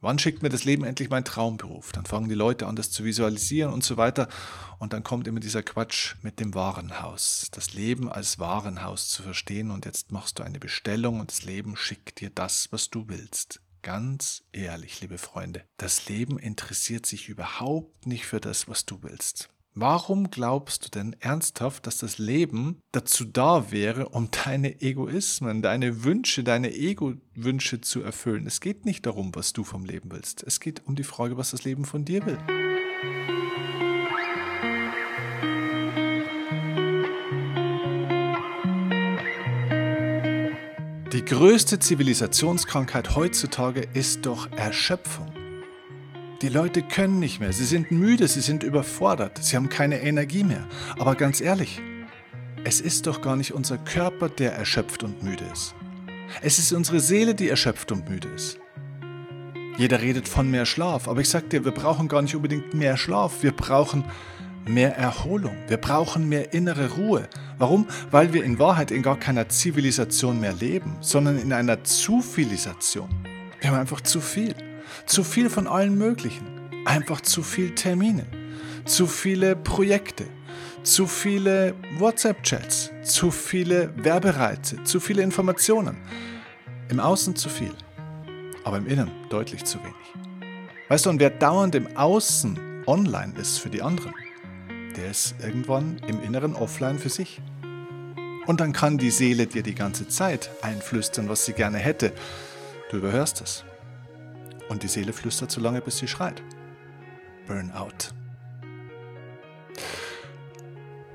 Wann schickt mir das Leben endlich meinen Traumberuf? Dann fangen die Leute an, das zu visualisieren und so weiter. Und dann kommt immer dieser Quatsch mit dem Warenhaus. Das Leben als Warenhaus zu verstehen. Und jetzt machst du eine Bestellung und das Leben schickt dir das, was du willst. Ganz ehrlich, liebe Freunde, das Leben interessiert sich überhaupt nicht für das, was du willst. Warum glaubst du denn ernsthaft, dass das Leben dazu da wäre, um deine Egoismen, deine Wünsche, deine Ego-Wünsche zu erfüllen? Es geht nicht darum, was du vom Leben willst. Es geht um die Frage, was das Leben von dir will. Die größte Zivilisationskrankheit heutzutage ist doch Erschöpfung. Die Leute können nicht mehr, sie sind müde, sie sind überfordert, sie haben keine Energie mehr. Aber ganz ehrlich, es ist doch gar nicht unser Körper, der erschöpft und müde ist. Es ist unsere Seele, die erschöpft und müde ist. Jeder redet von mehr Schlaf, aber ich sag dir, wir brauchen gar nicht unbedingt mehr Schlaf, wir brauchen mehr Erholung, wir brauchen mehr innere Ruhe. Warum? Weil wir in Wahrheit in gar keiner Zivilisation mehr leben, sondern in einer Zufilisation. Wir haben einfach zu viel. Zu viel von allen möglichen. Einfach zu viel Termine. Zu viele Projekte. Zu viele WhatsApp-Chats. Zu viele Werbereize. Zu viele Informationen. Im Außen zu viel. Aber im Innen deutlich zu wenig. Weißt du, und wer dauernd im Außen online ist für die anderen, der ist irgendwann im Inneren offline für sich. Und dann kann die Seele dir die ganze Zeit einflüstern, was sie gerne hätte. Du überhörst es. Und die Seele flüstert so lange, bis sie schreit. Burnout.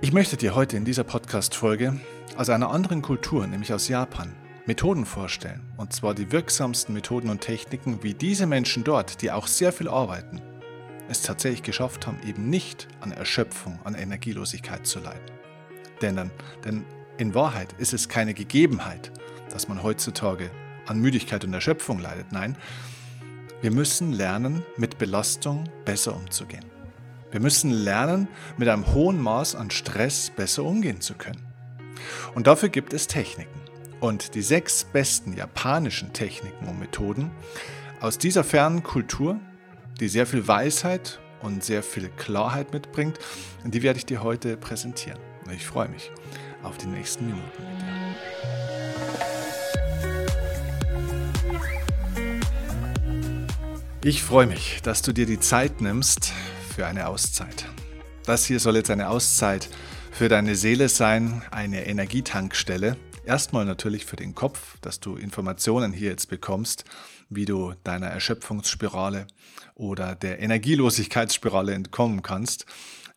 Ich möchte dir heute in dieser Podcast-Folge aus einer anderen Kultur, nämlich aus Japan, Methoden vorstellen. Und zwar die wirksamsten Methoden und Techniken, wie diese Menschen dort, die auch sehr viel arbeiten, es tatsächlich geschafft haben, eben nicht an Erschöpfung, an Energielosigkeit zu leiden. Denn, denn in Wahrheit ist es keine Gegebenheit, dass man heutzutage an Müdigkeit und Erschöpfung leidet. Nein, wir müssen lernen, mit Belastung besser umzugehen. Wir müssen lernen, mit einem hohen Maß an Stress besser umgehen zu können. Und dafür gibt es Techniken. Und die sechs besten japanischen Techniken und Methoden aus dieser fernen Kultur, die sehr viel Weisheit und sehr viel Klarheit mitbringt, die werde ich dir heute präsentieren. Ich freue mich auf die nächsten Minuten mit dir. Ich freue mich, dass du dir die Zeit nimmst für eine Auszeit. Das hier soll jetzt eine Auszeit für deine Seele sein, eine Energietankstelle. Erstmal natürlich für den Kopf, dass du Informationen hier jetzt bekommst, wie du deiner Erschöpfungsspirale oder der Energielosigkeitsspirale entkommen kannst.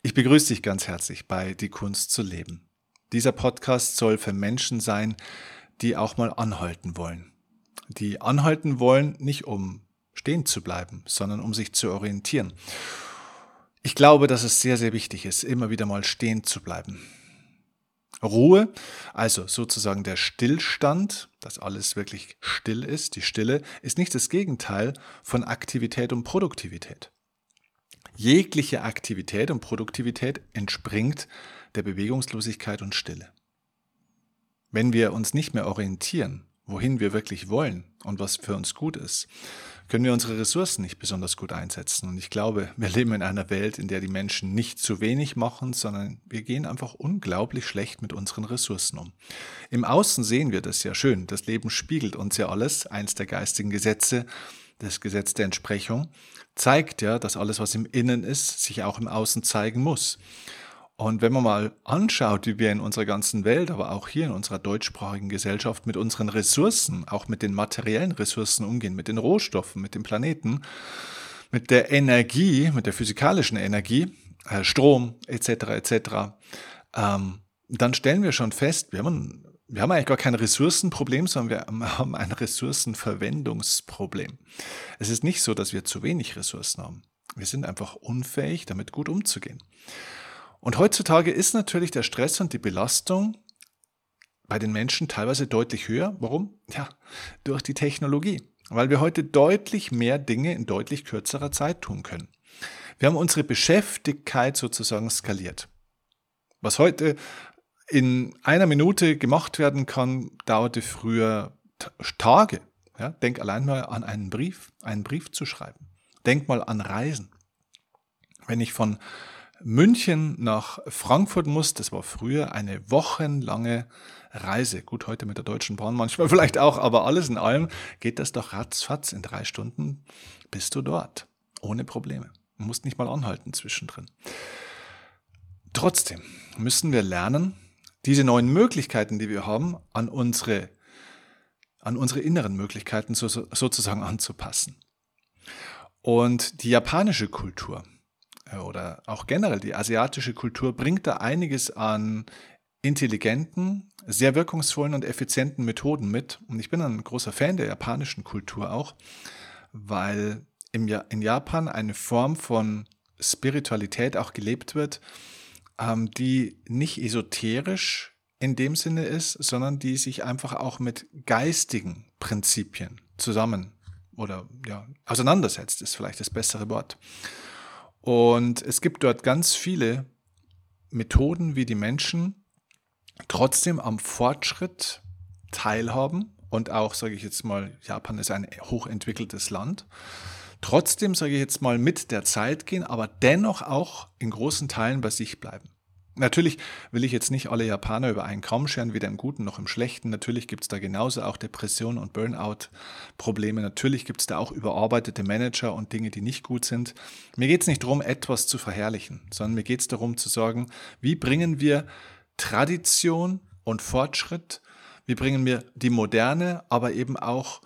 Ich begrüße dich ganz herzlich bei Die Kunst zu leben. Dieser Podcast soll für Menschen sein, die auch mal anhalten wollen. Die anhalten wollen, nicht um stehen zu bleiben, sondern um sich zu orientieren. Ich glaube, dass es sehr, sehr wichtig ist, immer wieder mal stehen zu bleiben. Ruhe, also sozusagen der Stillstand, dass alles wirklich still ist, die Stille, ist nicht das Gegenteil von Aktivität und Produktivität. Jegliche Aktivität und Produktivität entspringt der Bewegungslosigkeit und Stille. Wenn wir uns nicht mehr orientieren, wohin wir wirklich wollen und was für uns gut ist, können wir unsere Ressourcen nicht besonders gut einsetzen. Und ich glaube, wir leben in einer Welt, in der die Menschen nicht zu wenig machen, sondern wir gehen einfach unglaublich schlecht mit unseren Ressourcen um. Im Außen sehen wir das ja schön. Das Leben spiegelt uns ja alles. Eins der geistigen Gesetze, das Gesetz der Entsprechung, zeigt ja, dass alles, was im Innen ist, sich auch im Außen zeigen muss. Und wenn man mal anschaut, wie wir in unserer ganzen Welt, aber auch hier in unserer deutschsprachigen Gesellschaft mit unseren Ressourcen, auch mit den materiellen Ressourcen umgehen, mit den Rohstoffen, mit dem Planeten, mit der Energie, mit der physikalischen Energie, äh, Strom etc. etc., ähm, dann stellen wir schon fest, wir haben, wir haben eigentlich gar kein Ressourcenproblem, sondern wir haben ein Ressourcenverwendungsproblem. Es ist nicht so, dass wir zu wenig Ressourcen haben. Wir sind einfach unfähig, damit gut umzugehen. Und heutzutage ist natürlich der Stress und die Belastung bei den Menschen teilweise deutlich höher. Warum? Ja, durch die Technologie. Weil wir heute deutlich mehr Dinge in deutlich kürzerer Zeit tun können. Wir haben unsere Beschäftigkeit sozusagen skaliert. Was heute in einer Minute gemacht werden kann, dauerte früher Tage. Ja, denk allein mal an einen Brief, einen Brief zu schreiben. Denk mal an Reisen. Wenn ich von München nach Frankfurt muss, das war früher eine wochenlange Reise. Gut, heute mit der Deutschen Bahn manchmal vielleicht auch, aber alles in allem geht das doch ratzfatz. In drei Stunden bist du dort. Ohne Probleme. Du musst nicht mal anhalten zwischendrin. Trotzdem müssen wir lernen, diese neuen Möglichkeiten, die wir haben, an unsere, an unsere inneren Möglichkeiten so, sozusagen anzupassen. Und die japanische Kultur oder auch generell die asiatische Kultur bringt da einiges an intelligenten, sehr wirkungsvollen und effizienten Methoden mit. Und ich bin ein großer Fan der japanischen Kultur auch, weil im ja in Japan eine Form von Spiritualität auch gelebt wird, ähm, die nicht esoterisch in dem Sinne ist, sondern die sich einfach auch mit geistigen Prinzipien zusammen oder ja, auseinandersetzt, ist vielleicht das bessere Wort. Und es gibt dort ganz viele Methoden, wie die Menschen trotzdem am Fortschritt teilhaben. Und auch, sage ich jetzt mal, Japan ist ein hochentwickeltes Land trotzdem, sage ich jetzt mal, mit der Zeit gehen, aber dennoch auch in großen Teilen bei sich bleiben. Natürlich will ich jetzt nicht alle Japaner über einen Kamm scheren, weder im Guten noch im Schlechten. Natürlich gibt es da genauso auch Depressionen und Burnout-Probleme. Natürlich gibt es da auch überarbeitete Manager und Dinge, die nicht gut sind. Mir geht es nicht darum, etwas zu verherrlichen, sondern mir geht es darum zu sagen, wie bringen wir Tradition und Fortschritt, wie bringen wir die Moderne, aber eben auch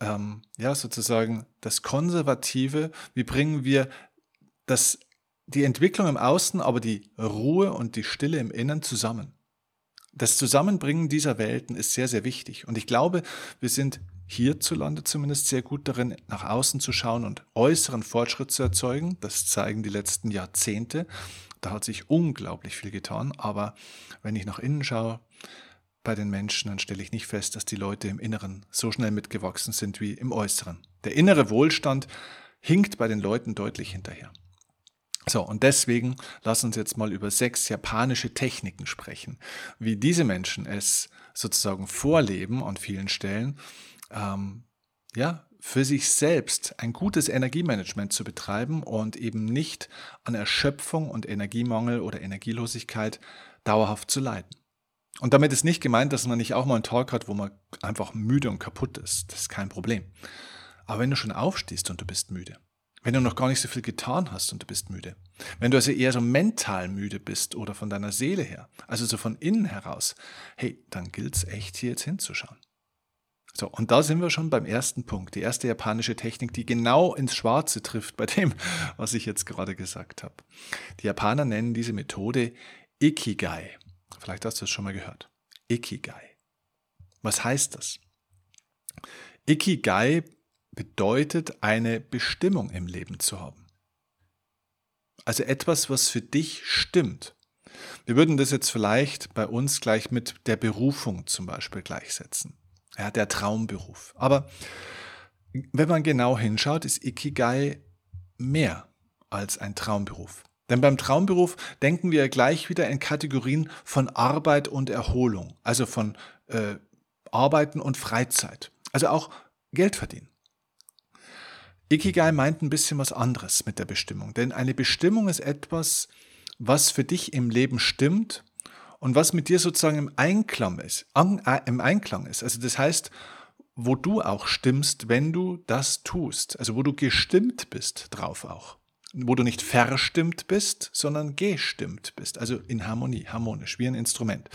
ähm, ja, sozusagen das Konservative, wie bringen wir das, die Entwicklung im Außen, aber die Ruhe und die Stille im Innen zusammen. Das Zusammenbringen dieser Welten ist sehr, sehr wichtig. Und ich glaube, wir sind hierzulande zumindest sehr gut darin, nach außen zu schauen und äußeren Fortschritt zu erzeugen. Das zeigen die letzten Jahrzehnte. Da hat sich unglaublich viel getan. Aber wenn ich nach innen schaue, bei den Menschen, dann stelle ich nicht fest, dass die Leute im Inneren so schnell mitgewachsen sind wie im Äußeren. Der innere Wohlstand hinkt bei den Leuten deutlich hinterher. So, und deswegen lass uns jetzt mal über sechs japanische Techniken sprechen, wie diese Menschen es sozusagen vorleben an vielen Stellen, ähm, ja, für sich selbst ein gutes Energiemanagement zu betreiben und eben nicht an Erschöpfung und Energiemangel oder Energielosigkeit dauerhaft zu leiden. Und damit ist nicht gemeint, dass man nicht auch mal einen Tag hat, wo man einfach müde und kaputt ist. Das ist kein Problem. Aber wenn du schon aufstehst und du bist müde, wenn du noch gar nicht so viel getan hast und du bist müde, wenn du also eher so mental müde bist oder von deiner Seele her, also so von innen heraus, hey, dann gilt es echt hier jetzt hinzuschauen. So, und da sind wir schon beim ersten Punkt, die erste japanische Technik, die genau ins Schwarze trifft bei dem, was ich jetzt gerade gesagt habe. Die Japaner nennen diese Methode Ikigai. Vielleicht hast du es schon mal gehört. Ikigai. Was heißt das? Ikigai bedeutet eine Bestimmung im Leben zu haben. Also etwas, was für dich stimmt. Wir würden das jetzt vielleicht bei uns gleich mit der Berufung zum Beispiel gleichsetzen. Ja, der Traumberuf. Aber wenn man genau hinschaut, ist Ikigai mehr als ein Traumberuf. Denn beim Traumberuf denken wir gleich wieder in Kategorien von Arbeit und Erholung, also von äh, Arbeiten und Freizeit, also auch Geld verdienen. Ikigai meint ein bisschen was anderes mit der Bestimmung, denn eine Bestimmung ist etwas, was für dich im Leben stimmt und was mit dir sozusagen im Einklang ist, äh, im Einklang ist. Also das heißt, wo du auch stimmst, wenn du das tust, also wo du gestimmt bist drauf auch wo du nicht verstimmt bist, sondern gestimmt bist, also in Harmonie, harmonisch, wie ein Instrument.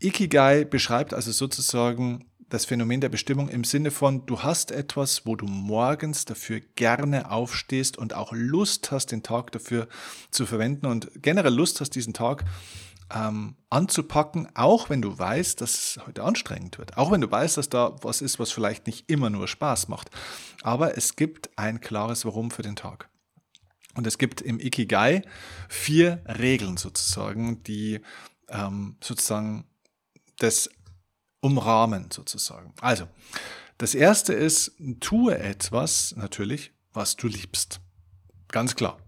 Ikigai beschreibt also sozusagen das Phänomen der Bestimmung im Sinne von, du hast etwas, wo du morgens dafür gerne aufstehst und auch Lust hast, den Tag dafür zu verwenden und generell Lust hast, diesen Tag ähm, anzupacken, auch wenn du weißt, dass es heute anstrengend wird. Auch wenn du weißt, dass da was ist, was vielleicht nicht immer nur Spaß macht. Aber es gibt ein klares Warum für den Tag. Und es gibt im Ikigai vier Regeln sozusagen, die ähm, sozusagen das umrahmen sozusagen. Also, das erste ist, tue etwas natürlich, was du liebst. Ganz klar.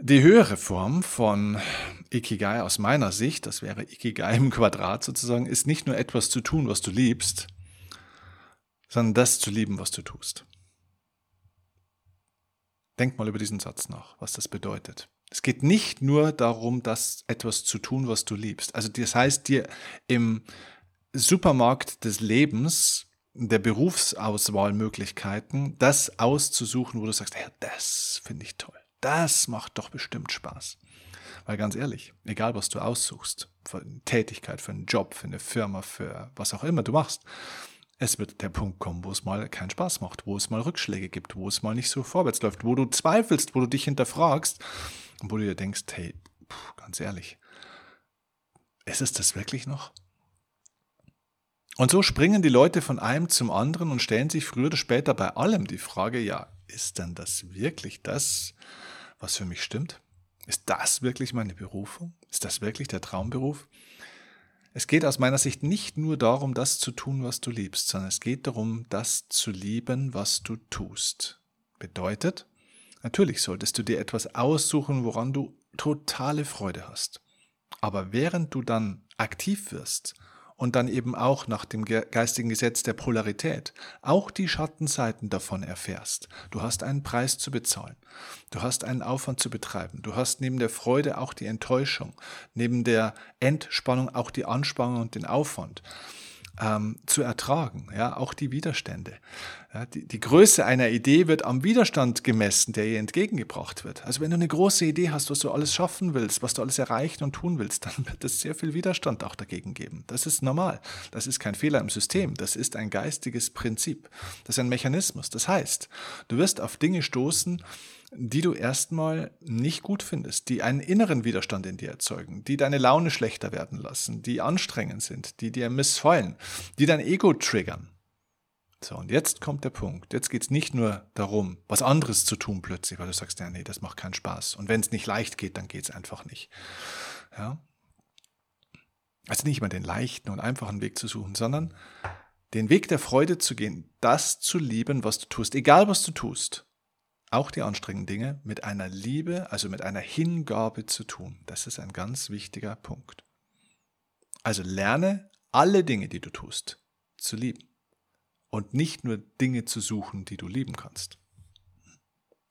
Die höhere Form von Ikigai aus meiner Sicht, das wäre Ikigai im Quadrat sozusagen, ist nicht nur etwas zu tun, was du liebst, sondern das zu lieben, was du tust. Denk mal über diesen Satz nach, was das bedeutet. Es geht nicht nur darum, das etwas zu tun, was du liebst. Also das heißt, dir im Supermarkt des Lebens, der Berufsauswahlmöglichkeiten, das auszusuchen, wo du sagst, ja, das finde ich toll. Das macht doch bestimmt Spaß. Weil ganz ehrlich, egal was du aussuchst, für eine Tätigkeit, für einen Job, für eine Firma, für was auch immer du machst, es wird der Punkt kommen, wo es mal keinen Spaß macht, wo es mal Rückschläge gibt, wo es mal nicht so vorwärts läuft, wo du zweifelst, wo du dich hinterfragst wo du dir denkst, hey, ganz ehrlich, ist es das wirklich noch? Und so springen die Leute von einem zum anderen und stellen sich früher oder später bei allem die Frage, ja, ist denn das wirklich das, was für mich stimmt? Ist das wirklich meine Berufung? Ist das wirklich der Traumberuf? Es geht aus meiner Sicht nicht nur darum, das zu tun, was du liebst, sondern es geht darum, das zu lieben, was du tust. Bedeutet, natürlich solltest du dir etwas aussuchen, woran du totale Freude hast. Aber während du dann aktiv wirst und dann eben auch nach dem geistigen Gesetz der Polarität auch die Schattenseiten davon erfährst. Du hast einen Preis zu bezahlen. Du hast einen Aufwand zu betreiben. Du hast neben der Freude auch die Enttäuschung, neben der Entspannung auch die Anspannung und den Aufwand ähm, zu ertragen, ja, auch die Widerstände. Ja, die, die Größe einer Idee wird am Widerstand gemessen, der ihr entgegengebracht wird. Also wenn du eine große Idee hast, was du alles schaffen willst, was du alles erreichen und tun willst, dann wird es sehr viel Widerstand auch dagegen geben. Das ist normal. Das ist kein Fehler im System. Das ist ein geistiges Prinzip. Das ist ein Mechanismus. Das heißt, du wirst auf Dinge stoßen, die du erstmal nicht gut findest, die einen inneren Widerstand in dir erzeugen, die deine Laune schlechter werden lassen, die anstrengend sind, die dir missfallen, die dein Ego triggern. So, und jetzt kommt der Punkt. Jetzt geht es nicht nur darum, was anderes zu tun plötzlich, weil du sagst, ja, nee, das macht keinen Spaß. Und wenn es nicht leicht geht, dann geht es einfach nicht. Ja? Also nicht mal den leichten und einfachen Weg zu suchen, sondern den Weg der Freude zu gehen, das zu lieben, was du tust, egal was du tust auch die anstrengenden Dinge mit einer Liebe, also mit einer Hingabe zu tun. Das ist ein ganz wichtiger Punkt. Also lerne alle Dinge, die du tust, zu lieben und nicht nur Dinge zu suchen, die du lieben kannst.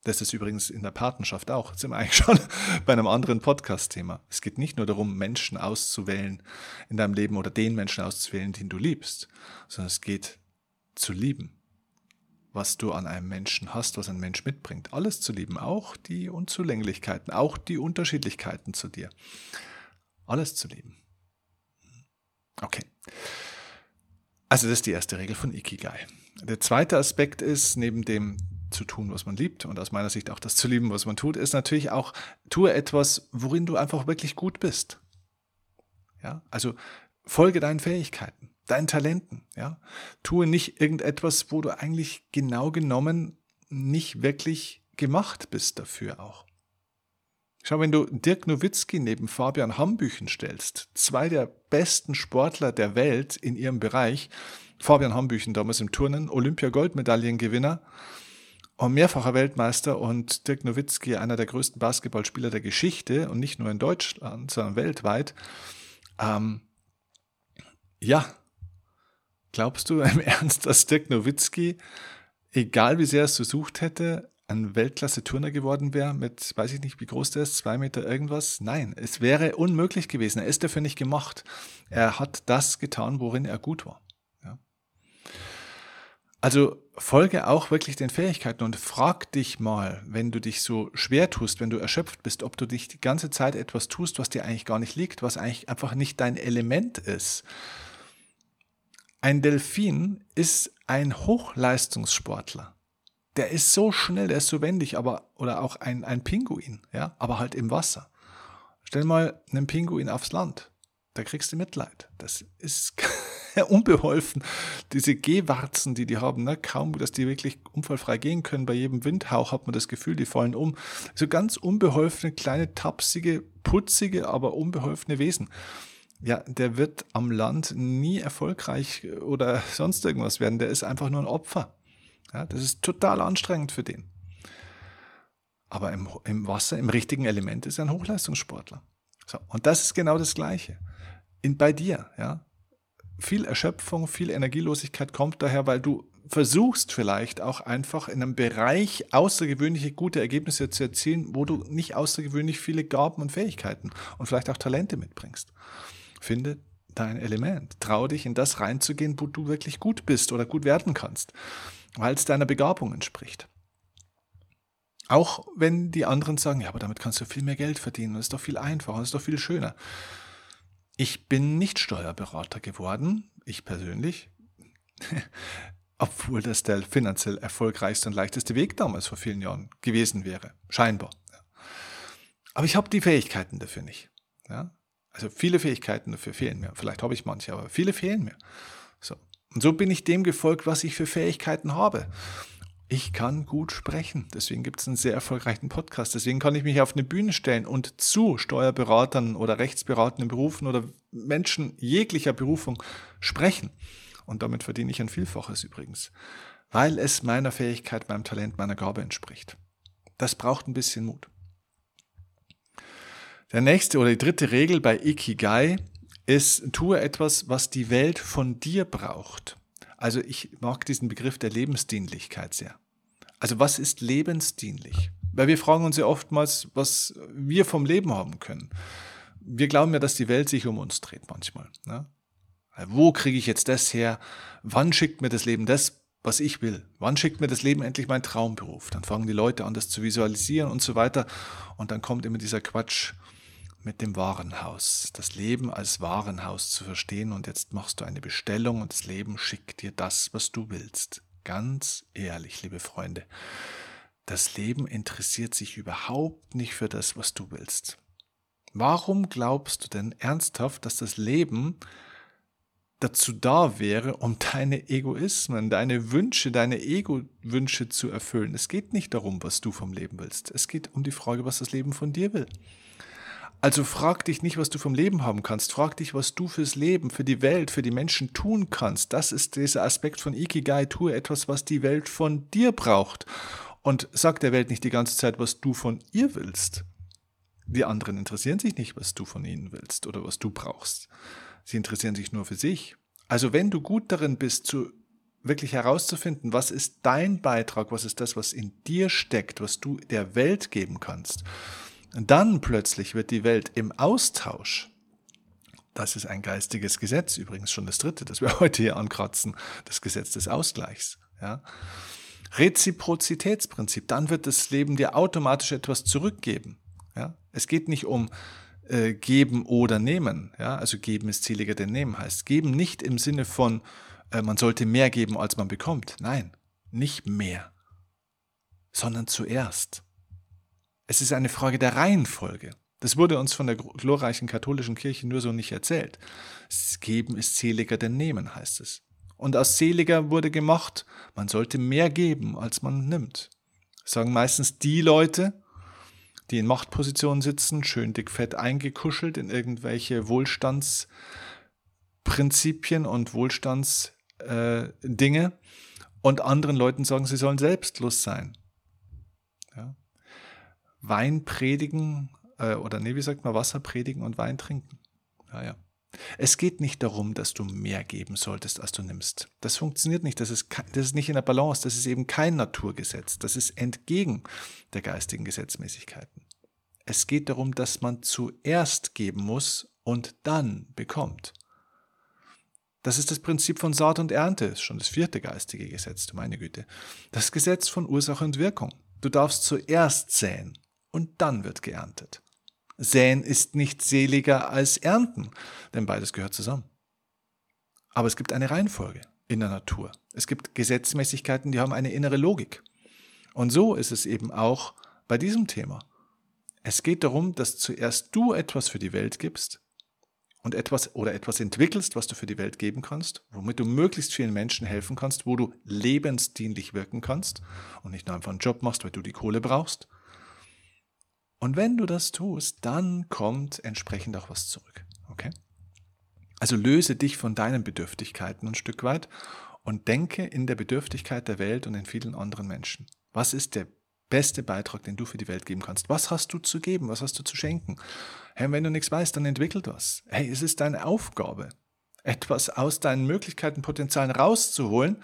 Das ist übrigens in der Partnerschaft auch. Jetzt sind wir eigentlich schon bei einem anderen Podcast-Thema. Es geht nicht nur darum, Menschen auszuwählen in deinem Leben oder den Menschen auszuwählen, den du liebst, sondern es geht zu lieben was du an einem Menschen hast, was ein Mensch mitbringt. Alles zu lieben, auch die Unzulänglichkeiten, auch die Unterschiedlichkeiten zu dir. Alles zu lieben. Okay. Also das ist die erste Regel von Ikigai. Der zweite Aspekt ist, neben dem zu tun, was man liebt und aus meiner Sicht auch das zu lieben, was man tut, ist natürlich auch, tue etwas, worin du einfach wirklich gut bist. Ja, also folge deinen Fähigkeiten deinen Talenten. Ja? Tue nicht irgendetwas, wo du eigentlich genau genommen nicht wirklich gemacht bist dafür auch. Schau, wenn du Dirk Nowitzki neben Fabian Hambüchen stellst, zwei der besten Sportler der Welt in ihrem Bereich, Fabian Hambüchen damals im Turnen, Olympia-Goldmedaillengewinner und mehrfacher Weltmeister und Dirk Nowitzki einer der größten Basketballspieler der Geschichte und nicht nur in Deutschland, sondern weltweit. Ähm, ja, Glaubst du im Ernst, dass Dirk Nowitzki, egal wie sehr es versucht hätte, ein Weltklasse-Turner geworden wäre mit, weiß ich nicht, wie groß der ist, zwei Meter irgendwas? Nein, es wäre unmöglich gewesen. Er ist dafür nicht gemacht. Er hat das getan, worin er gut war. Ja. Also folge auch wirklich den Fähigkeiten und frag dich mal, wenn du dich so schwer tust, wenn du erschöpft bist, ob du dich die ganze Zeit etwas tust, was dir eigentlich gar nicht liegt, was eigentlich einfach nicht dein Element ist. Ein Delfin ist ein Hochleistungssportler. Der ist so schnell, der ist so wendig, aber, oder auch ein, ein Pinguin, ja, aber halt im Wasser. Stell mal einen Pinguin aufs Land. Da kriegst du Mitleid. Das ist unbeholfen. Diese Gehwarzen, die die haben, ne? kaum, dass die wirklich unfallfrei gehen können. Bei jedem Windhauch hat man das Gefühl, die fallen um. So ganz unbeholfene, kleine, tapsige, putzige, aber unbeholfene Wesen ja, der wird am Land nie erfolgreich oder sonst irgendwas werden. Der ist einfach nur ein Opfer. Ja, das ist total anstrengend für den. Aber im, im Wasser, im richtigen Element ist er ein Hochleistungssportler. So, und das ist genau das Gleiche. In, bei dir, ja. Viel Erschöpfung, viel Energielosigkeit kommt daher, weil du versuchst vielleicht auch einfach in einem Bereich außergewöhnliche gute Ergebnisse zu erzielen, wo du nicht außergewöhnlich viele Gaben und Fähigkeiten und vielleicht auch Talente mitbringst. Finde dein Element. Trau dich in das reinzugehen, wo du wirklich gut bist oder gut werden kannst, weil es deiner Begabung entspricht. Auch wenn die anderen sagen, ja, aber damit kannst du viel mehr Geld verdienen, das ist doch viel einfacher, das ist doch viel schöner. Ich bin nicht Steuerberater geworden, ich persönlich, obwohl das der finanziell erfolgreichste und leichteste Weg damals vor vielen Jahren gewesen wäre, scheinbar. Aber ich habe die Fähigkeiten dafür nicht. Ja? Also viele Fähigkeiten dafür fehlen mir. Vielleicht habe ich manche, aber viele fehlen mir. So. Und so bin ich dem gefolgt, was ich für Fähigkeiten habe. Ich kann gut sprechen. Deswegen gibt es einen sehr erfolgreichen Podcast. Deswegen kann ich mich auf eine Bühne stellen und zu Steuerberatern oder rechtsberatenden Berufen oder Menschen jeglicher Berufung sprechen. Und damit verdiene ich ein Vielfaches übrigens. Weil es meiner Fähigkeit, meinem Talent, meiner Gabe entspricht. Das braucht ein bisschen Mut. Der nächste oder die dritte Regel bei Ikigai ist, tue etwas, was die Welt von dir braucht. Also ich mag diesen Begriff der Lebensdienlichkeit sehr. Also was ist lebensdienlich? Weil wir fragen uns ja oftmals, was wir vom Leben haben können. Wir glauben ja, dass die Welt sich um uns dreht manchmal. Ne? Wo kriege ich jetzt das her? Wann schickt mir das Leben das, was ich will? Wann schickt mir das Leben endlich meinen Traumberuf? Dann fangen die Leute an, das zu visualisieren und so weiter. Und dann kommt immer dieser Quatsch, mit dem Warenhaus, das Leben als Warenhaus zu verstehen und jetzt machst du eine Bestellung und das Leben schickt dir das, was du willst. Ganz ehrlich, liebe Freunde, das Leben interessiert sich überhaupt nicht für das, was du willst. Warum glaubst du denn ernsthaft, dass das Leben dazu da wäre, um deine Egoismen, deine Wünsche, deine Ego-Wünsche zu erfüllen? Es geht nicht darum, was du vom Leben willst. Es geht um die Frage, was das Leben von dir will. Also frag dich nicht, was du vom Leben haben kannst. Frag dich, was du fürs Leben, für die Welt, für die Menschen tun kannst. Das ist dieser Aspekt von Ikigai. Tue etwas, was die Welt von dir braucht. Und sag der Welt nicht die ganze Zeit, was du von ihr willst. Die anderen interessieren sich nicht, was du von ihnen willst oder was du brauchst. Sie interessieren sich nur für sich. Also wenn du gut darin bist, zu wirklich herauszufinden, was ist dein Beitrag, was ist das, was in dir steckt, was du der Welt geben kannst, dann plötzlich wird die Welt im Austausch, das ist ein geistiges Gesetz, übrigens schon das dritte, das wir heute hier ankratzen, das Gesetz des Ausgleichs. Ja. Reziprozitätsprinzip, dann wird das Leben dir automatisch etwas zurückgeben. Ja. Es geht nicht um äh, geben oder nehmen. Ja. Also geben ist zähliger denn nehmen heißt. Geben nicht im Sinne von, äh, man sollte mehr geben, als man bekommt. Nein, nicht mehr, sondern zuerst. Es ist eine Frage der Reihenfolge. Das wurde uns von der glorreichen katholischen Kirche nur so nicht erzählt. Das Geben ist seliger denn Nehmen, heißt es. Und aus seliger wurde gemacht, man sollte mehr geben, als man nimmt. Das sagen meistens die Leute, die in Machtpositionen sitzen, schön dick fett eingekuschelt in irgendwelche Wohlstandsprinzipien und Wohlstandsdinge äh, und anderen Leuten sagen, sie sollen selbstlos sein. Wein predigen, äh, oder nee, wie sagt man, Wasser predigen und Wein trinken. Ja, ja. Es geht nicht darum, dass du mehr geben solltest, als du nimmst. Das funktioniert nicht. Das ist, das ist nicht in der Balance. Das ist eben kein Naturgesetz. Das ist entgegen der geistigen Gesetzmäßigkeiten. Es geht darum, dass man zuerst geben muss und dann bekommt. Das ist das Prinzip von Saat und Ernte, das ist schon das vierte geistige Gesetz, du meine Güte. Das Gesetz von Ursache und Wirkung. Du darfst zuerst säen und dann wird geerntet. Säen ist nicht seliger als Ernten, denn beides gehört zusammen. Aber es gibt eine Reihenfolge in der Natur. Es gibt Gesetzmäßigkeiten, die haben eine innere Logik. Und so ist es eben auch bei diesem Thema. Es geht darum, dass zuerst du etwas für die Welt gibst und etwas oder etwas entwickelst, was du für die Welt geben kannst, womit du möglichst vielen Menschen helfen kannst, wo du lebensdienlich wirken kannst und nicht nur einfach einen Job machst, weil du die Kohle brauchst, und wenn du das tust, dann kommt entsprechend auch was zurück. Okay? Also löse dich von deinen Bedürftigkeiten ein Stück weit und denke in der Bedürftigkeit der Welt und in vielen anderen Menschen. Was ist der beste Beitrag, den du für die Welt geben kannst? Was hast du zu geben? Was hast du zu schenken? Hey, wenn du nichts weißt, dann entwickel das. Hey, es ist deine Aufgabe, etwas aus deinen Möglichkeiten, Potenzialen rauszuholen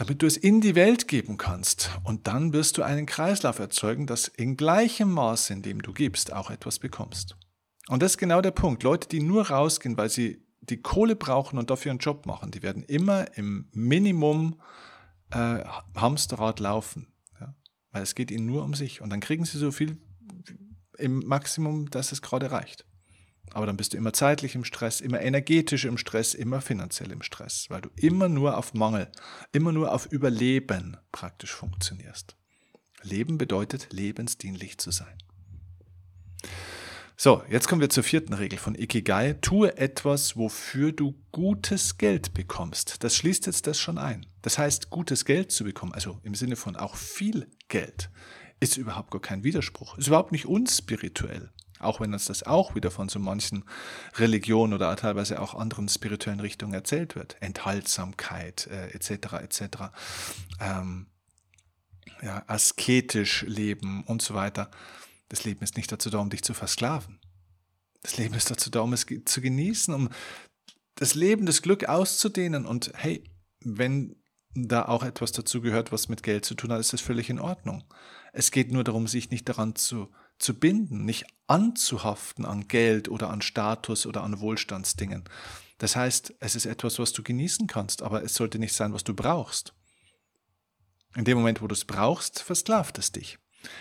damit du es in die Welt geben kannst. Und dann wirst du einen Kreislauf erzeugen, dass in gleichem Maß, in dem du gibst, auch etwas bekommst. Und das ist genau der Punkt. Leute, die nur rausgehen, weil sie die Kohle brauchen und dafür einen Job machen, die werden immer im Minimum äh, Hamsterrad laufen. Ja? Weil es geht ihnen nur um sich. Und dann kriegen sie so viel im Maximum, dass es gerade reicht. Aber dann bist du immer zeitlich im Stress, immer energetisch im Stress, immer finanziell im Stress, weil du immer nur auf Mangel, immer nur auf Überleben praktisch funktionierst. Leben bedeutet, lebensdienlich zu sein. So, jetzt kommen wir zur vierten Regel von Ikigai. Tue etwas, wofür du gutes Geld bekommst. Das schließt jetzt das schon ein. Das heißt, gutes Geld zu bekommen, also im Sinne von auch viel Geld, ist überhaupt gar kein Widerspruch. Ist überhaupt nicht unspirituell. Auch wenn uns das auch wieder von so manchen Religionen oder teilweise auch anderen spirituellen Richtungen erzählt wird. Enthaltsamkeit äh, etc. etc. Ähm, ja, asketisch leben und so weiter. Das Leben ist nicht dazu da, um dich zu versklaven. Das Leben ist dazu da, um es zu genießen, um das Leben, das Glück auszudehnen. Und hey, wenn da auch etwas dazu gehört, was mit Geld zu tun hat, ist das völlig in Ordnung. Es geht nur darum, sich nicht daran zu, zu binden, nicht anzuhaften an Geld oder an Status oder an Wohlstandsdingen. Das heißt, es ist etwas, was du genießen kannst, aber es sollte nicht sein, was du brauchst. In dem Moment, wo du es brauchst, versklavt es dich.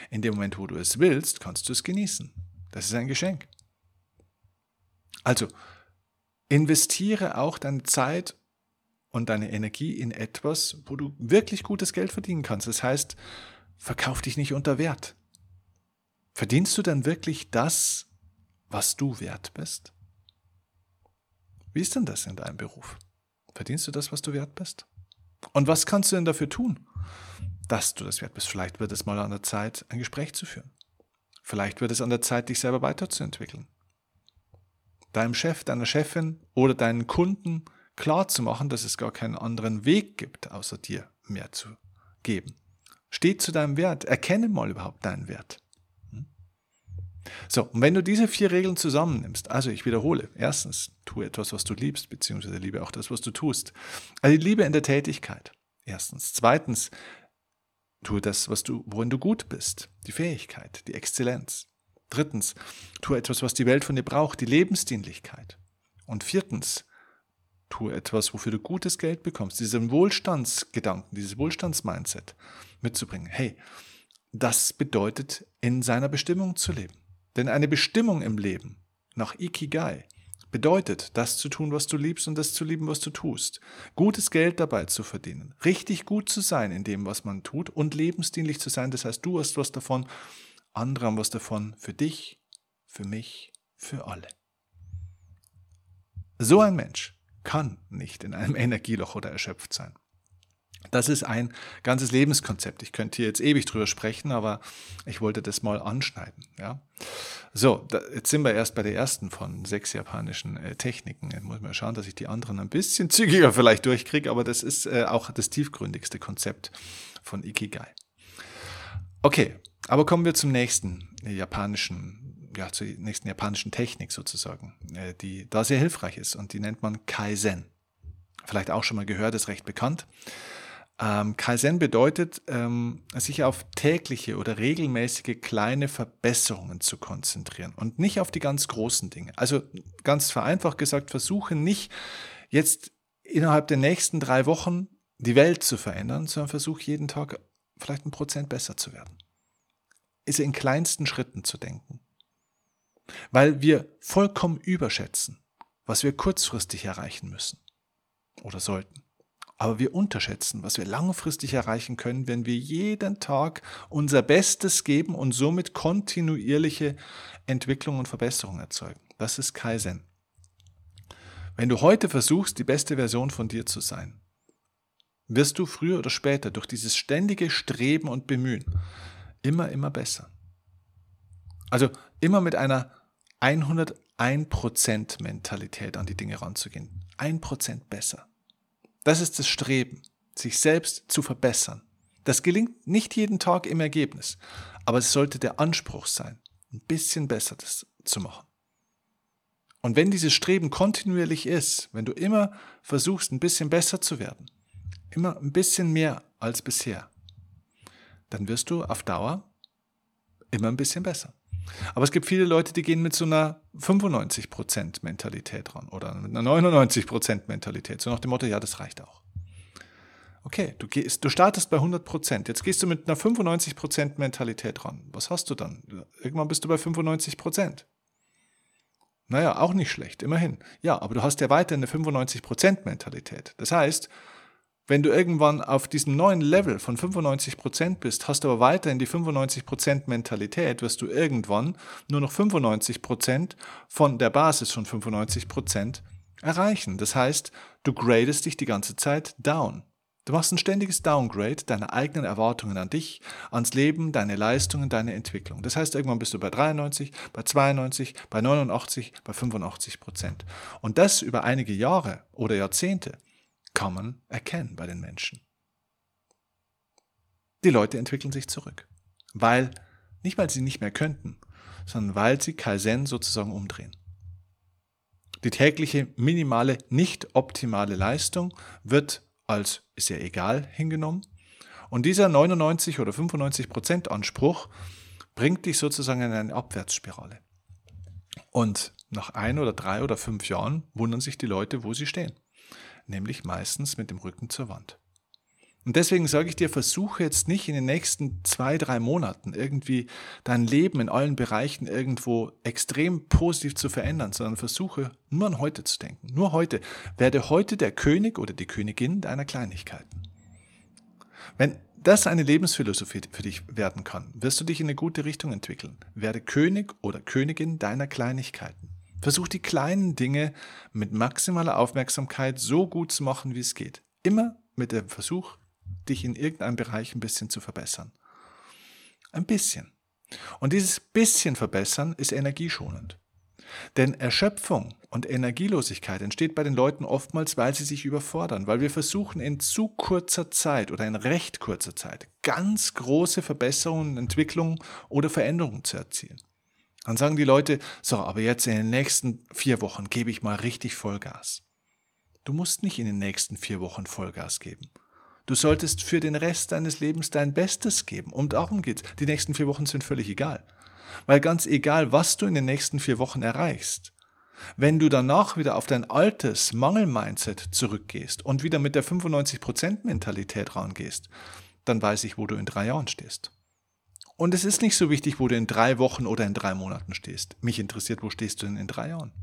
In dem Moment, wo du es willst, kannst du es genießen. Das ist ein Geschenk. Also, investiere auch deine Zeit und deine Energie in etwas, wo du wirklich gutes Geld verdienen kannst. Das heißt, verkauf dich nicht unter Wert. Verdienst du dann wirklich das, was du wert bist? Wie ist denn das in deinem Beruf? Verdienst du das, was du wert bist? Und was kannst du denn dafür tun? dass du das wert bist. Vielleicht wird es mal an der Zeit, ein Gespräch zu führen. Vielleicht wird es an der Zeit, dich selber weiterzuentwickeln. Deinem Chef, deiner Chefin oder deinen Kunden klar zu machen, dass es gar keinen anderen Weg gibt, außer dir mehr zu geben. Steh zu deinem Wert. Erkenne mal überhaupt deinen Wert. So, und wenn du diese vier Regeln zusammennimmst, also ich wiederhole, erstens, tue etwas, was du liebst, beziehungsweise liebe auch das, was du tust. Also die Liebe in der Tätigkeit. Erstens. Zweitens, Tue das, was du, worin du gut bist, die Fähigkeit, die Exzellenz. Drittens, tue etwas, was die Welt von dir braucht, die Lebensdienlichkeit. Und viertens, tue etwas, wofür du gutes Geld bekommst, diesen Wohlstandsgedanken, dieses Wohlstandsmindset mitzubringen. Hey, das bedeutet, in seiner Bestimmung zu leben. Denn eine Bestimmung im Leben nach Ikigai Bedeutet, das zu tun, was du liebst und das zu lieben, was du tust. Gutes Geld dabei zu verdienen. Richtig gut zu sein in dem, was man tut und lebensdienlich zu sein. Das heißt, du hast was davon, andere haben was davon für dich, für mich, für alle. So ein Mensch kann nicht in einem Energieloch oder erschöpft sein. Das ist ein ganzes Lebenskonzept. Ich könnte hier jetzt ewig drüber sprechen, aber ich wollte das mal anschneiden. Ja? So, da, jetzt sind wir erst bei der ersten von sechs japanischen äh, Techniken. Jetzt muss mal schauen, dass ich die anderen ein bisschen zügiger vielleicht durchkriege, aber das ist äh, auch das tiefgründigste Konzept von Ikigai. Okay, aber kommen wir zum nächsten japanischen, ja, zur nächsten japanischen Technik sozusagen, äh, die da sehr hilfreich ist und die nennt man Kaizen. Vielleicht auch schon mal gehört, ist recht bekannt. Ähm, Kaizen bedeutet, ähm, sich auf tägliche oder regelmäßige kleine Verbesserungen zu konzentrieren und nicht auf die ganz großen Dinge. Also ganz vereinfacht gesagt, versuche nicht jetzt innerhalb der nächsten drei Wochen die Welt zu verändern, sondern versuche jeden Tag vielleicht ein Prozent besser zu werden. Ist in kleinsten Schritten zu denken. Weil wir vollkommen überschätzen, was wir kurzfristig erreichen müssen oder sollten. Aber wir unterschätzen, was wir langfristig erreichen können, wenn wir jeden Tag unser Bestes geben und somit kontinuierliche Entwicklung und Verbesserung erzeugen. Das ist Kaizen. Wenn du heute versuchst, die beste Version von dir zu sein, wirst du früher oder später durch dieses ständige Streben und Bemühen immer, immer besser. Also immer mit einer 101% Mentalität an die Dinge ranzugehen. 1% besser. Das ist das Streben, sich selbst zu verbessern. Das gelingt nicht jeden Tag im Ergebnis, aber es sollte der Anspruch sein, ein bisschen besser das zu machen. Und wenn dieses Streben kontinuierlich ist, wenn du immer versuchst, ein bisschen besser zu werden, immer ein bisschen mehr als bisher, dann wirst du auf Dauer immer ein bisschen besser. Aber es gibt viele Leute, die gehen mit so einer 95% Mentalität ran oder mit einer 99% Mentalität, so nach dem Motto, ja, das reicht auch. Okay, du, gehst, du startest bei 100%, jetzt gehst du mit einer 95% Mentalität ran. Was hast du dann? Irgendwann bist du bei 95%. Naja, auch nicht schlecht, immerhin. Ja, aber du hast ja weiter eine 95% Mentalität. Das heißt, wenn du irgendwann auf diesem neuen Level von 95% bist, hast du aber weiterhin die 95% Mentalität, wirst du irgendwann nur noch 95% von der Basis von 95% erreichen. Das heißt, du gradest dich die ganze Zeit down. Du machst ein ständiges Downgrade deiner eigenen Erwartungen an dich, ans Leben, deine Leistungen, deine Entwicklung. Das heißt, irgendwann bist du bei 93, bei 92, bei 89, bei 85 Prozent. Und das über einige Jahre oder Jahrzehnte kann man erkennen bei den Menschen. Die Leute entwickeln sich zurück, weil, nicht weil sie nicht mehr könnten, sondern weil sie Kaizen sozusagen umdrehen. Die tägliche minimale, nicht optimale Leistung wird als ist ja egal hingenommen. Und dieser 99 oder 95 Prozent Anspruch bringt dich sozusagen in eine Abwärtsspirale. Und nach ein oder drei oder fünf Jahren wundern sich die Leute, wo sie stehen nämlich meistens mit dem Rücken zur Wand. Und deswegen sage ich dir, versuche jetzt nicht in den nächsten zwei, drei Monaten irgendwie dein Leben in allen Bereichen irgendwo extrem positiv zu verändern, sondern versuche nur an heute zu denken. Nur heute. Werde heute der König oder die Königin deiner Kleinigkeiten. Wenn das eine Lebensphilosophie für dich werden kann, wirst du dich in eine gute Richtung entwickeln. Werde König oder Königin deiner Kleinigkeiten. Versuch die kleinen Dinge mit maximaler Aufmerksamkeit so gut zu machen, wie es geht. Immer mit dem Versuch, dich in irgendeinem Bereich ein bisschen zu verbessern. Ein bisschen. Und dieses bisschen verbessern ist energieschonend. Denn Erschöpfung und Energielosigkeit entsteht bei den Leuten oftmals, weil sie sich überfordern, weil wir versuchen in zu kurzer Zeit oder in recht kurzer Zeit ganz große Verbesserungen, Entwicklungen oder Veränderungen zu erzielen. Dann sagen die Leute, so, aber jetzt in den nächsten vier Wochen gebe ich mal richtig Vollgas. Du musst nicht in den nächsten vier Wochen Vollgas geben. Du solltest für den Rest deines Lebens dein Bestes geben. Und darum geht's. Die nächsten vier Wochen sind völlig egal. Weil ganz egal, was du in den nächsten vier Wochen erreichst, wenn du danach wieder auf dein altes Mangel-Mindset zurückgehst und wieder mit der 95%-Mentalität rangehst, dann weiß ich, wo du in drei Jahren stehst. Und es ist nicht so wichtig, wo du in drei Wochen oder in drei Monaten stehst. Mich interessiert, wo stehst du denn in drei Jahren?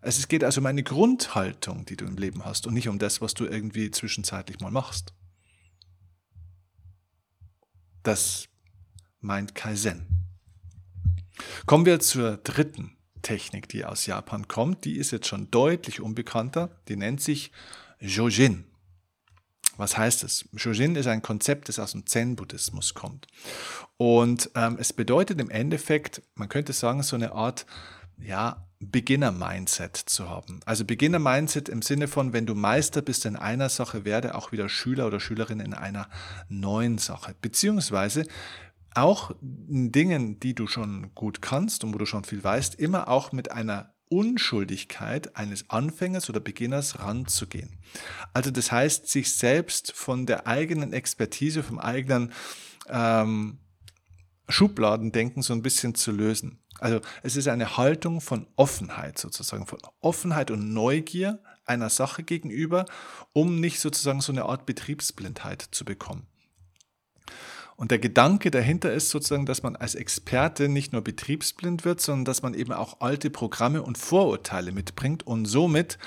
Es geht also um eine Grundhaltung, die du im Leben hast und nicht um das, was du irgendwie zwischenzeitlich mal machst. Das meint Kaizen. Kommen wir zur dritten Technik, die aus Japan kommt. Die ist jetzt schon deutlich unbekannter. Die nennt sich Jojin. Was heißt es? Shojin ist ein Konzept, das aus dem Zen-Buddhismus kommt. Und ähm, es bedeutet im Endeffekt, man könnte sagen, so eine Art, ja, Beginner-Mindset zu haben. Also Beginner-Mindset im Sinne von, wenn du Meister bist in einer Sache, werde auch wieder Schüler oder Schülerin in einer neuen Sache. Beziehungsweise auch in Dingen, die du schon gut kannst und wo du schon viel weißt, immer auch mit einer Unschuldigkeit eines Anfängers oder Beginners ranzugehen. Also das heißt, sich selbst von der eigenen Expertise, vom eigenen ähm, Schubladendenken so ein bisschen zu lösen. Also es ist eine Haltung von Offenheit sozusagen, von Offenheit und Neugier einer Sache gegenüber, um nicht sozusagen so eine Art Betriebsblindheit zu bekommen. Und der Gedanke dahinter ist sozusagen, dass man als Experte nicht nur betriebsblind wird, sondern dass man eben auch alte Programme und Vorurteile mitbringt und somit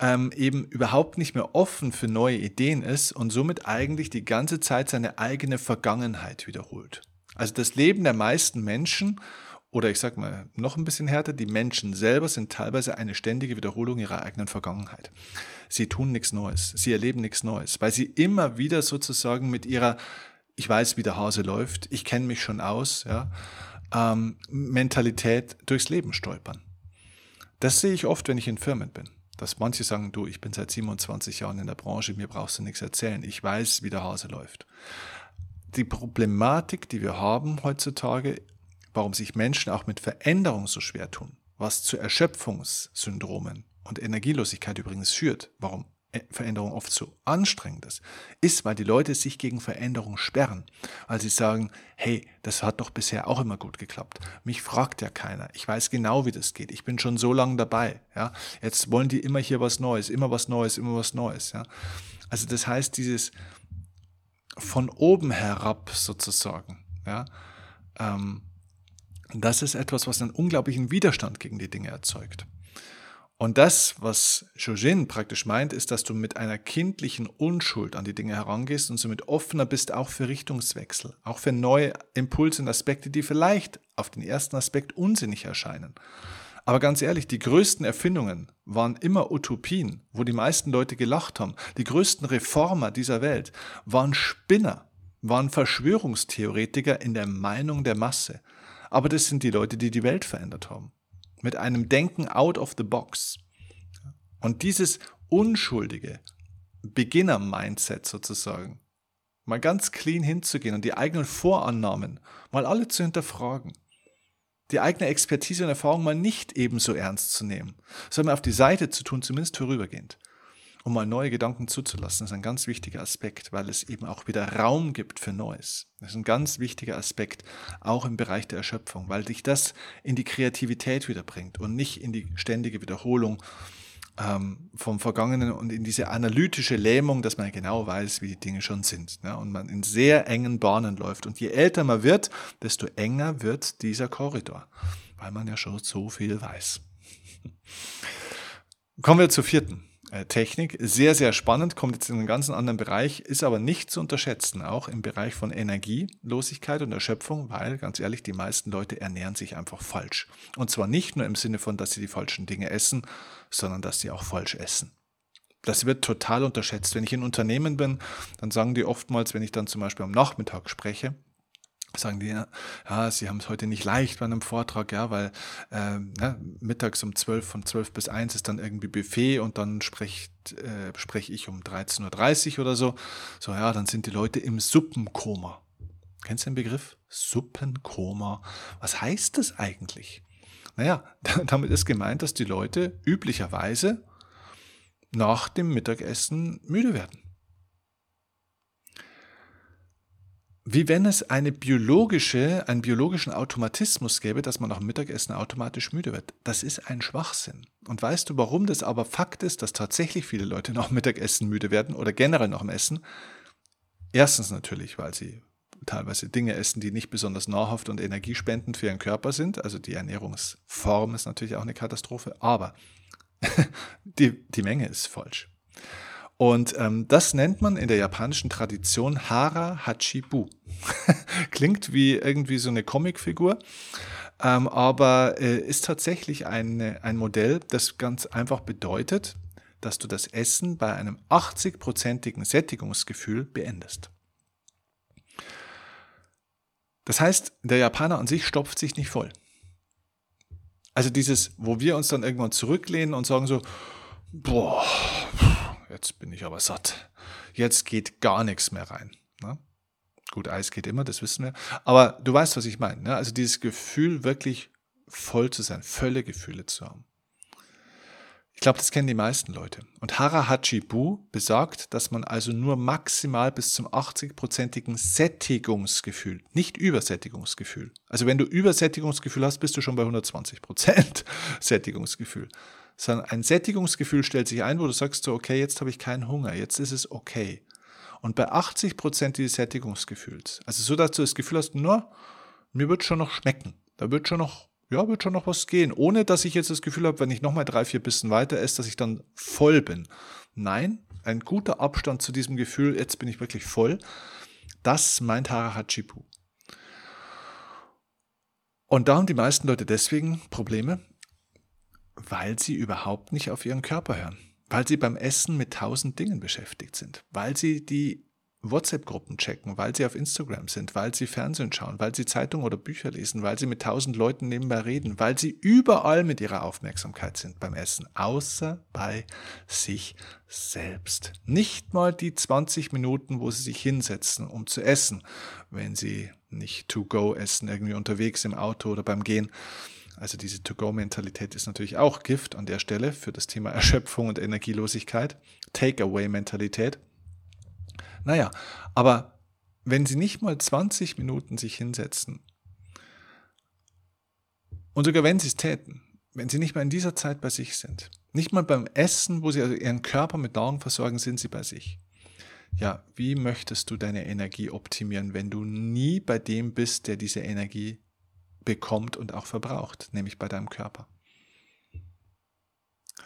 ähm, eben überhaupt nicht mehr offen für neue Ideen ist und somit eigentlich die ganze Zeit seine eigene Vergangenheit wiederholt. Also das Leben der meisten Menschen oder ich sage mal noch ein bisschen härter, die Menschen selber sind teilweise eine ständige Wiederholung ihrer eigenen Vergangenheit. Sie tun nichts Neues, sie erleben nichts Neues, weil sie immer wieder sozusagen mit ihrer ich weiß, wie der Hase läuft, ich kenne mich schon aus, ja, ähm, Mentalität durchs Leben stolpern. Das sehe ich oft, wenn ich in Firmen bin. Dass manche sagen, du, ich bin seit 27 Jahren in der Branche, mir brauchst du nichts erzählen, ich weiß, wie der Hase läuft. Die Problematik, die wir haben heutzutage, warum sich Menschen auch mit Veränderung so schwer tun, was zu Erschöpfungssyndromen und Energielosigkeit übrigens führt, warum Veränderung oft so anstrengend ist, ist, weil die Leute sich gegen Veränderung sperren, weil sie sagen, hey, das hat doch bisher auch immer gut geklappt. Mich fragt ja keiner. Ich weiß genau, wie das geht. Ich bin schon so lange dabei. Ja, jetzt wollen die immer hier was Neues, immer was Neues, immer was Neues. Ja, also das heißt, dieses von oben herab sozusagen, ja, ähm, das ist etwas, was einen unglaublichen Widerstand gegen die Dinge erzeugt. Und das, was Jojin praktisch meint, ist, dass du mit einer kindlichen Unschuld an die Dinge herangehst und somit offener bist auch für Richtungswechsel, auch für neue Impulse und Aspekte, die vielleicht auf den ersten Aspekt unsinnig erscheinen. Aber ganz ehrlich, die größten Erfindungen waren immer Utopien, wo die meisten Leute gelacht haben. Die größten Reformer dieser Welt waren Spinner, waren Verschwörungstheoretiker in der Meinung der Masse. Aber das sind die Leute, die die Welt verändert haben mit einem Denken out of the box. Und dieses unschuldige Beginner-Mindset sozusagen, mal ganz clean hinzugehen und die eigenen Vorannahmen mal alle zu hinterfragen, die eigene Expertise und Erfahrung mal nicht ebenso ernst zu nehmen, sondern auf die Seite zu tun, zumindest vorübergehend um mal neue Gedanken zuzulassen, ist ein ganz wichtiger Aspekt, weil es eben auch wieder Raum gibt für Neues. Das ist ein ganz wichtiger Aspekt, auch im Bereich der Erschöpfung, weil dich das in die Kreativität wieder bringt und nicht in die ständige Wiederholung ähm, vom Vergangenen und in diese analytische Lähmung, dass man genau weiß, wie die Dinge schon sind ne? und man in sehr engen Bahnen läuft. Und je älter man wird, desto enger wird dieser Korridor, weil man ja schon so viel weiß. Kommen wir zur vierten. Äh, Technik. Sehr, sehr spannend, kommt jetzt in einen ganz anderen Bereich, ist aber nicht zu unterschätzen, auch im Bereich von Energielosigkeit und Erschöpfung, weil, ganz ehrlich, die meisten Leute ernähren sich einfach falsch. Und zwar nicht nur im Sinne von, dass sie die falschen Dinge essen, sondern dass sie auch falsch essen. Das wird total unterschätzt. Wenn ich in Unternehmen bin, dann sagen die oftmals, wenn ich dann zum Beispiel am Nachmittag spreche, sagen die, ja, sie haben es heute nicht leicht bei einem Vortrag, ja, weil äh, ja, mittags um 12, von 12 bis 1 ist dann irgendwie Buffet und dann spreche äh, sprech ich um 13.30 Uhr oder so. So, ja, dann sind die Leute im Suppenkoma. Kennst du den Begriff? Suppenkoma. Was heißt das eigentlich? Naja, damit ist gemeint, dass die Leute üblicherweise nach dem Mittagessen müde werden. Wie wenn es eine biologische, einen biologischen Automatismus gäbe, dass man nach dem Mittagessen automatisch müde wird. Das ist ein Schwachsinn. Und weißt du, warum das aber Fakt ist, dass tatsächlich viele Leute nach dem Mittagessen müde werden oder generell nach dem Essen? Erstens natürlich, weil sie teilweise Dinge essen, die nicht besonders nahrhaft und energiespendend für ihren Körper sind. Also die Ernährungsform ist natürlich auch eine Katastrophe, aber die, die Menge ist falsch. Und ähm, das nennt man in der japanischen Tradition Hara Hachibu. Klingt wie irgendwie so eine Comicfigur, ähm, aber äh, ist tatsächlich eine, ein Modell, das ganz einfach bedeutet, dass du das Essen bei einem 80-prozentigen Sättigungsgefühl beendest. Das heißt, der Japaner an sich stopft sich nicht voll. Also dieses, wo wir uns dann irgendwann zurücklehnen und sagen so, boah, jetzt bin ich aber satt. Jetzt geht gar nichts mehr rein. Ne? Gut, Eis geht immer, das wissen wir. Aber du weißt, was ich meine. Ne? Also dieses Gefühl, wirklich voll zu sein, volle Gefühle zu haben. Ich glaube, das kennen die meisten Leute. Und Hara Hachibu besagt, dass man also nur maximal bis zum 80-prozentigen Sättigungsgefühl, nicht Übersättigungsgefühl. Also wenn du Übersättigungsgefühl hast, bist du schon bei 120 Prozent Sättigungsgefühl sondern ein Sättigungsgefühl stellt sich ein, wo du sagst so, okay, jetzt habe ich keinen Hunger, jetzt ist es okay. Und bei 80 Prozent dieses Sättigungsgefühls, also so, dass du das Gefühl hast, nur, mir wird schon noch schmecken, da wird schon noch, ja, wird schon noch was gehen, ohne dass ich jetzt das Gefühl habe, wenn ich nochmal drei, vier Bissen weiter esse, dass ich dann voll bin. Nein, ein guter Abstand zu diesem Gefühl, jetzt bin ich wirklich voll, das meint Harahachipu. Und da haben die meisten Leute deswegen Probleme, weil sie überhaupt nicht auf ihren Körper hören, weil sie beim Essen mit tausend Dingen beschäftigt sind, weil sie die WhatsApp-Gruppen checken, weil sie auf Instagram sind, weil sie Fernsehen schauen, weil sie Zeitungen oder Bücher lesen, weil sie mit tausend Leuten nebenbei reden, weil sie überall mit ihrer Aufmerksamkeit sind beim Essen, außer bei sich selbst. Nicht mal die 20 Minuten, wo sie sich hinsetzen, um zu essen, wenn sie nicht to go essen, irgendwie unterwegs im Auto oder beim Gehen, Also diese To-Go-Mentalität ist natürlich auch Gift an der Stelle für das Thema Erschöpfung und Energielosigkeit. Take-Away-Mentalität. Naja, aber wenn Sie nicht mal 20 Minuten sich hinsetzen und sogar wenn Sie es täten, wenn Sie nicht mal in dieser Zeit bei sich sind, nicht mal beim Essen, wo Sie also Ihren Körper mit Nahrung versorgen, sind Sie bei sich. Ja, wie möchtest du deine Energie optimieren, wenn du nie bei dem bist, der diese Energie bekommt und auch verbraucht, nämlich bei deinem Körper?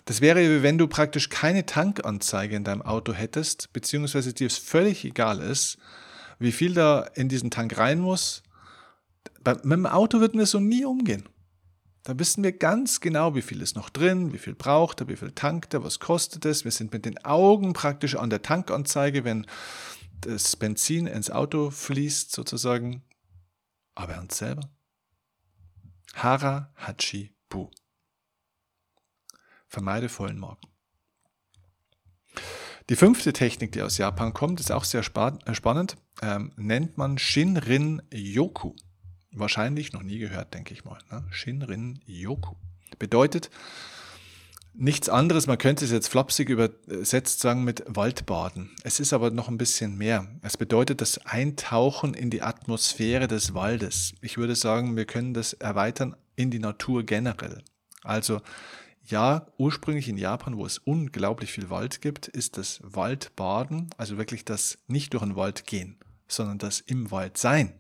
Das wäre, wenn du praktisch keine Tankanzeige in deinem Auto hättest, beziehungsweise dir es völlig egal ist, wie viel da in diesen Tank rein muss. Mit dem Auto würden wir so nie umgehen. Da wissen wir ganz genau, wie viel ist noch drin, wie viel braucht er, wie viel tankt er, was kostet es. Wir sind mit den Augen praktisch an der Tankanzeige, wenn das Benzin ins Auto fließt, sozusagen. Aber er uns selber. Hara Hachi Bu. Vermeide vollen Morgen. Die fünfte Technik, die aus Japan kommt, ist auch sehr äh, spannend, ähm, nennt man Shinrin Yoku. Wahrscheinlich noch nie gehört, denke ich mal. Ne? Shinrin Yoku. Bedeutet nichts anderes, man könnte es jetzt flapsig übersetzt sagen mit Waldbaden. Es ist aber noch ein bisschen mehr. Es bedeutet das Eintauchen in die Atmosphäre des Waldes. Ich würde sagen, wir können das erweitern in die Natur generell. Also ja, ursprünglich in Japan, wo es unglaublich viel Wald gibt, ist das Waldbaden, also wirklich das nicht durch den Wald gehen, sondern das im Wald sein,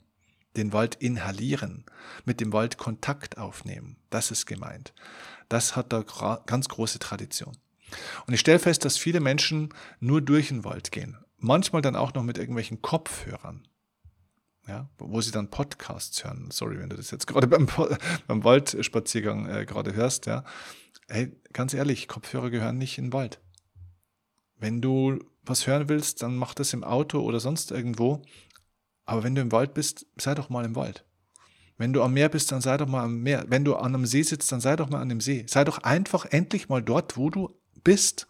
den Wald inhalieren, mit dem Wald Kontakt aufnehmen. Das ist gemeint. Das hat da ganz große Tradition. Und ich stelle fest, dass viele Menschen nur durch den Wald gehen. Manchmal dann auch noch mit irgendwelchen Kopfhörern. Ja, wo sie dann Podcasts hören. Sorry, wenn du das jetzt gerade beim, beim Waldspaziergang äh, gerade hörst, ja hey, ganz ehrlich, Kopfhörer gehören nicht in den Wald. Wenn du was hören willst, dann mach das im Auto oder sonst irgendwo. Aber wenn du im Wald bist, sei doch mal im Wald. Wenn du am Meer bist, dann sei doch mal am Meer. Wenn du an einem See sitzt, dann sei doch mal an dem See. Sei doch einfach endlich mal dort, wo du bist.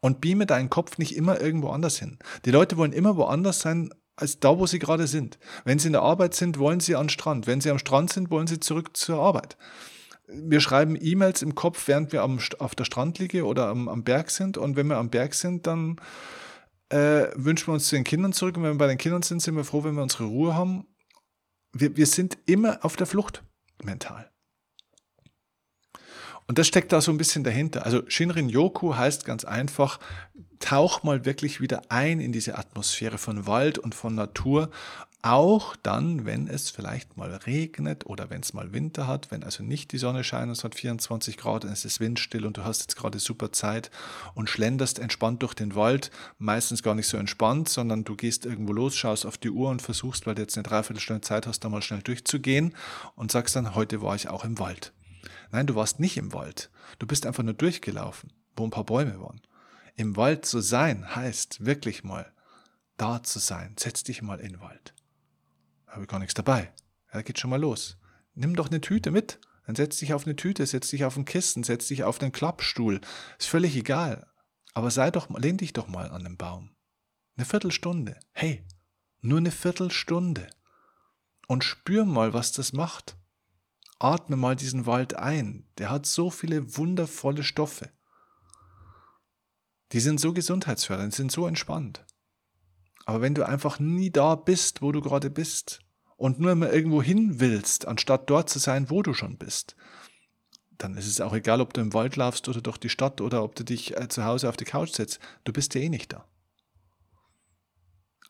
Und beame deinen Kopf nicht immer irgendwo anders hin. Die Leute wollen immer woanders sein, als da, wo sie gerade sind. Wenn sie in der Arbeit sind, wollen sie an den Strand. Wenn sie am Strand sind, wollen sie zurück zur Arbeit wir schreiben E-Mails im Kopf, während wir am, auf der Strandliege oder am, am Berg sind. Und wenn wir am Berg sind, dann äh, wünschen wir uns zu den Kindern zurück. Und wenn wir bei den Kindern sind, sind wir froh, wenn wir unsere Ruhe haben. Wir, wir sind immer auf der Flucht mental. Und das steckt da so ein bisschen dahinter. Also Shinrin Yoku heißt ganz einfach, tauch mal wirklich wieder ein in diese Atmosphäre von Wald und von Natur auch dann, wenn es vielleicht mal regnet oder wenn es mal Winter hat, wenn also nicht die Sonne scheint und es hat 24 Grad und es ist windstill und du hast jetzt gerade super Zeit und schlenderst entspannt durch den Wald, meistens gar nicht so entspannt, sondern du gehst irgendwo los, schaust auf die Uhr und versuchst, weil du jetzt eine Dreiviertelstunde Zeit hast, da mal schnell durchzugehen und sagst dann, heute war ich auch im Wald. Nein, du warst nicht im Wald. Du bist einfach nur durchgelaufen, wo ein paar Bäume waren. Im Wald zu sein heißt wirklich mal da zu sein. Setz dich mal in den Wald habe ich gar nichts dabei. Ja, geht schon mal los. Nimm doch eine Tüte mit. Dann setz dich auf eine Tüte, setz dich auf ein Kissen, setz dich auf den Klappstuhl. Ist völlig egal. Aber sei doch, lehn dich doch mal an den Baum. Eine Viertelstunde. Hey, nur eine Viertelstunde. Und spür mal, was das macht. Atme mal diesen Wald ein. Der hat so viele wundervolle Stoffe. Die sind so gesundheitsfördernd, sind so entspannt. Aber wenn du einfach nie da bist, wo du gerade bist und nur immer irgendwo hin willst, anstatt dort zu sein, wo du schon bist, dann ist es auch egal, ob du im Wald laufst oder durch die Stadt oder ob du dich äh, zu Hause auf die Couch setzt. Du bist ja eh nicht da.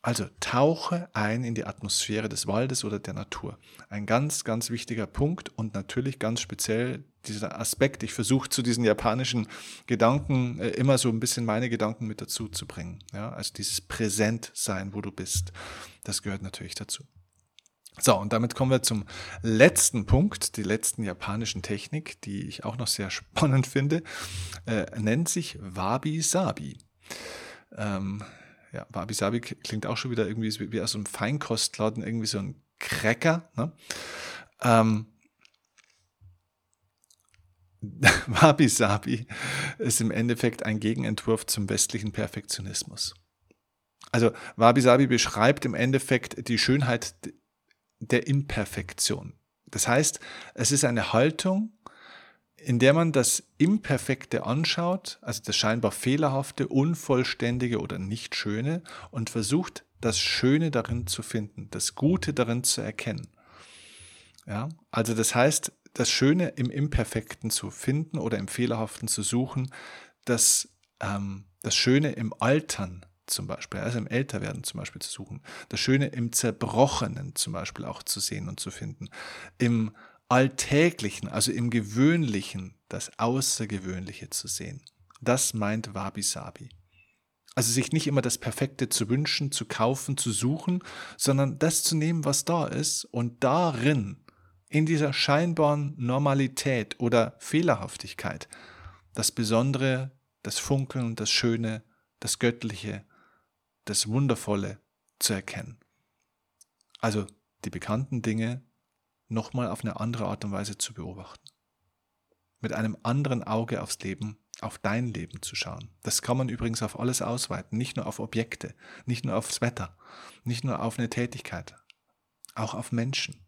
Also tauche ein in die Atmosphäre des Waldes oder der Natur. Ein ganz, ganz wichtiger Punkt und natürlich ganz speziell dieser Aspekt. Ich versuche zu diesen japanischen Gedanken äh, immer so ein bisschen meine Gedanken mit dazu zu bringen. Ja, also dieses Präsentsein, wo du bist, das gehört natürlich dazu. So, und damit kommen wir zum letzten Punkt, die letzten japanischen Technik, die ich auch noch sehr spannend finde, äh, nennt sich Wabi-Sabi. Ähm, ja, Wabi Sabi klingt auch schon wieder irgendwie wie aus einem Feinkostladen, irgendwie so ein Cracker. Ne? Ähm, Wabi Sabi ist im Endeffekt ein Gegenentwurf zum westlichen Perfektionismus. Also Wabi Sabi beschreibt im Endeffekt die Schönheit der Imperfektion. Das heißt, es ist eine Haltung, in der man das Imperfekte anschaut, also das scheinbar Fehlerhafte, Unvollständige oder nicht Schöne und versucht, das Schöne darin zu finden, das Gute darin zu erkennen. Ja, also das heißt, das Schöne im Imperfekten zu finden oder im Fehlerhaften zu suchen, das, ähm, das Schöne im Altern zum Beispiel, also im Älterwerden zum Beispiel zu suchen, das Schöne im Zerbrochenen zum Beispiel auch zu sehen und zu finden, im Alltäglichen, also im Gewöhnlichen, das Außergewöhnliche zu sehen. Das meint Wabi Sabi. Also sich nicht immer das Perfekte zu wünschen, zu kaufen, zu suchen, sondern das zu nehmen, was da ist und darin, in dieser scheinbaren Normalität oder Fehlerhaftigkeit, das Besondere, das Funkeln, das Schöne, das Göttliche, das Wundervolle zu erkennen. Also die bekannten Dinge nochmal auf eine andere Art und Weise zu beobachten. Mit einem anderen Auge aufs Leben, auf dein Leben zu schauen. Das kann man übrigens auf alles ausweiten, nicht nur auf Objekte, nicht nur aufs Wetter, nicht nur auf eine Tätigkeit, auch auf Menschen,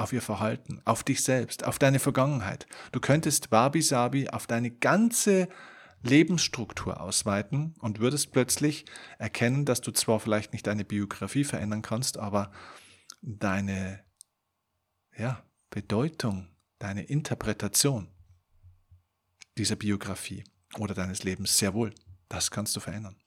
auf ihr Verhalten, auf dich selbst, auf deine Vergangenheit. Du könntest Wabi Sabi auf deine ganze Lebensstruktur ausweiten und würdest plötzlich erkennen, dass du zwar vielleicht nicht deine Biografie verändern kannst, aber deine ja, Bedeutung, deine Interpretation dieser Biografie oder deines Lebens sehr wohl. Das kannst du verändern.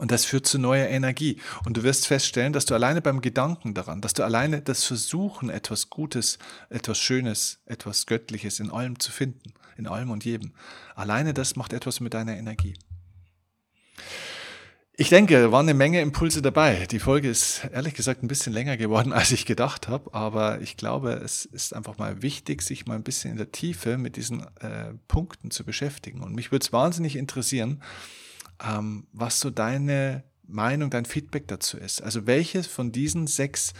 Und das führt zu neuer Energie. Und du wirst feststellen, dass du alleine beim Gedanken daran, dass du alleine das Versuchen, etwas Gutes, etwas Schönes, etwas Göttliches in allem zu finden, in allem und jedem, alleine das macht etwas mit deiner Energie. Ich denke, da waren eine Menge Impulse dabei. Die Folge ist ehrlich gesagt ein bisschen länger geworden, als ich gedacht habe, aber ich glaube, es ist einfach mal wichtig, sich mal ein bisschen in der Tiefe mit diesen äh, Punkten zu beschäftigen. Und mich würde es wahnsinnig interessieren, ähm, was so deine Meinung, dein Feedback dazu ist. Also welche von diesen sechs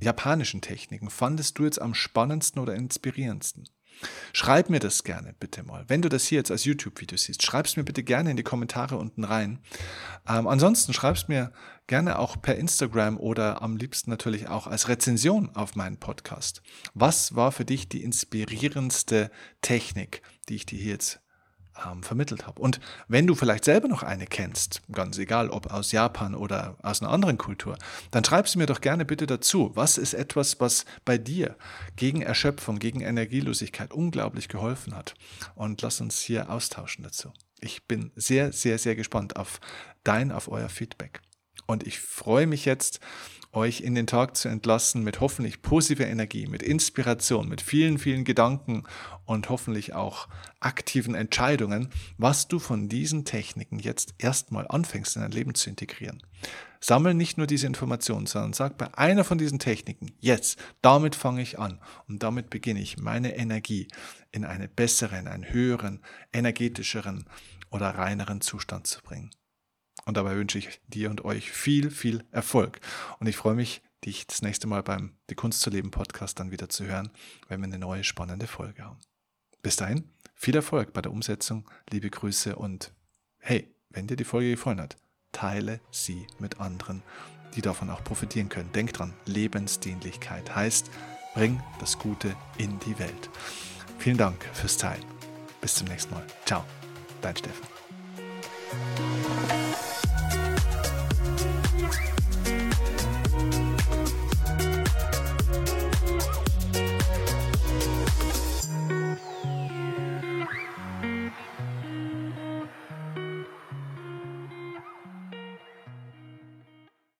japanischen Techniken fandest du jetzt am spannendsten oder inspirierendsten? Schreib mir das gerne bitte mal. Wenn du das hier jetzt als YouTube-Video siehst, schreib es mir bitte gerne in die Kommentare unten rein. Ähm, ansonsten schreib es mir gerne auch per Instagram oder am liebsten natürlich auch als Rezension auf meinen Podcast. Was war für dich die inspirierendste Technik, die ich dir hier jetzt ähm, vermittelt habe. Und wenn du vielleicht selber noch eine kennst, ganz egal ob aus Japan oder aus einer anderen Kultur, dann schreib sie mir doch gerne bitte dazu. Was ist etwas, was bei dir gegen Erschöpfung, gegen Energielosigkeit unglaublich geholfen hat? Und lass uns hier austauschen dazu. Ich bin sehr, sehr, sehr gespannt auf dein, auf euer Feedback. Und ich freue mich jetzt, euch in den Tag zu entlassen mit hoffentlich positiver Energie, mit Inspiration, mit vielen, vielen Gedanken und hoffentlich auch aktiven Entscheidungen, was du von diesen Techniken jetzt erstmal anfängst in dein Leben zu integrieren. Sammel nicht nur diese Informationen, sondern sag bei einer von diesen Techniken, jetzt, damit fange ich an und damit beginne ich meine Energie in einen besseren, einen höheren, energetischeren oder reineren Zustand zu bringen. Und dabei wünsche ich dir und euch viel, viel Erfolg. Und ich freue mich, dich das nächste Mal beim Die Kunst zu leben Podcast dann wieder zu hören, wenn wir eine neue spannende Folge haben. Bis dahin, viel Erfolg bei der Umsetzung, liebe Grüße und hey, wenn dir die Folge gefallen hat, teile sie mit anderen, die davon auch profitieren können. Denk dran, Lebensdienlichkeit heißt, bring das Gute in die Welt. Vielen Dank fürs Teilen. Bis zum nächsten Mal. Ciao, dein Steffen.